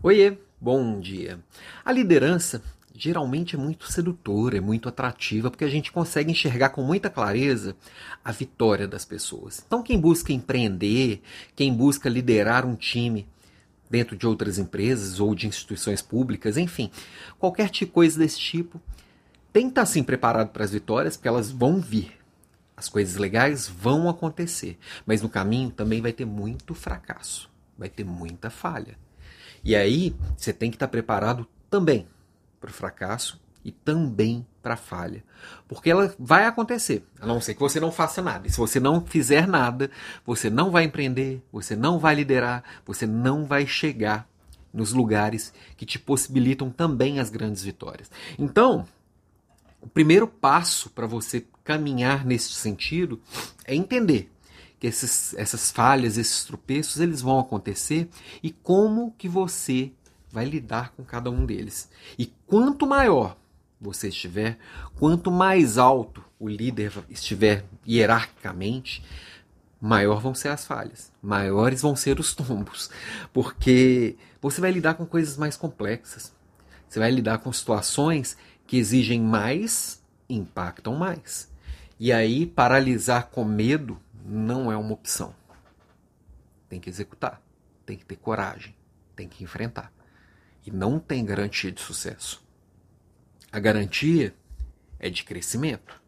Oiê, bom dia. A liderança geralmente é muito sedutora, é muito atrativa, porque a gente consegue enxergar com muita clareza a vitória das pessoas. Então, quem busca empreender, quem busca liderar um time dentro de outras empresas ou de instituições públicas, enfim, qualquer tipo coisa desse tipo, tem que estar assim preparado para as vitórias, porque elas vão vir. As coisas legais vão acontecer, mas no caminho também vai ter muito fracasso, vai ter muita falha. E aí você tem que estar preparado também para o fracasso e também para a falha. Porque ela vai acontecer, a não ser que você não faça nada. E se você não fizer nada, você não vai empreender, você não vai liderar, você não vai chegar nos lugares que te possibilitam também as grandes vitórias. Então, o primeiro passo para você caminhar nesse sentido é entender que esses, essas falhas, esses tropeços, eles vão acontecer e como que você vai lidar com cada um deles. E quanto maior você estiver, quanto mais alto o líder estiver hierarquicamente, maior vão ser as falhas, maiores vão ser os tombos, porque você vai lidar com coisas mais complexas. Você vai lidar com situações que exigem mais, impactam mais. E aí paralisar com medo não é uma opção. Tem que executar, tem que ter coragem, tem que enfrentar. E não tem garantia de sucesso. A garantia é de crescimento.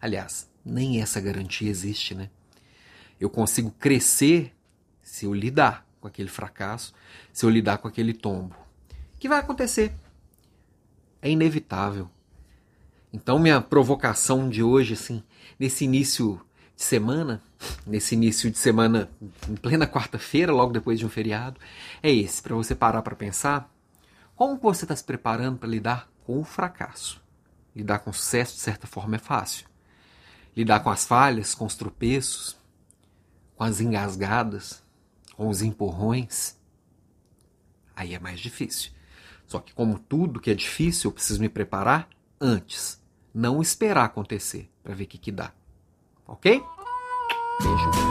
Aliás, nem essa garantia existe, né? Eu consigo crescer se eu lidar com aquele fracasso, se eu lidar com aquele tombo. O que vai acontecer? É inevitável. Então, minha provocação de hoje, assim, nesse início de semana, nesse início de semana, em plena quarta-feira, logo depois de um feriado, é esse, para você parar para pensar como você está se preparando para lidar com o fracasso. Lidar com o sucesso, de certa forma, é fácil. Lidar com as falhas, com os tropeços, com as engasgadas, com os empurrões, aí é mais difícil. Só que, como tudo que é difícil, eu preciso me preparar antes. Não esperar acontecer para ver o que, que dá. Ok? Beijo.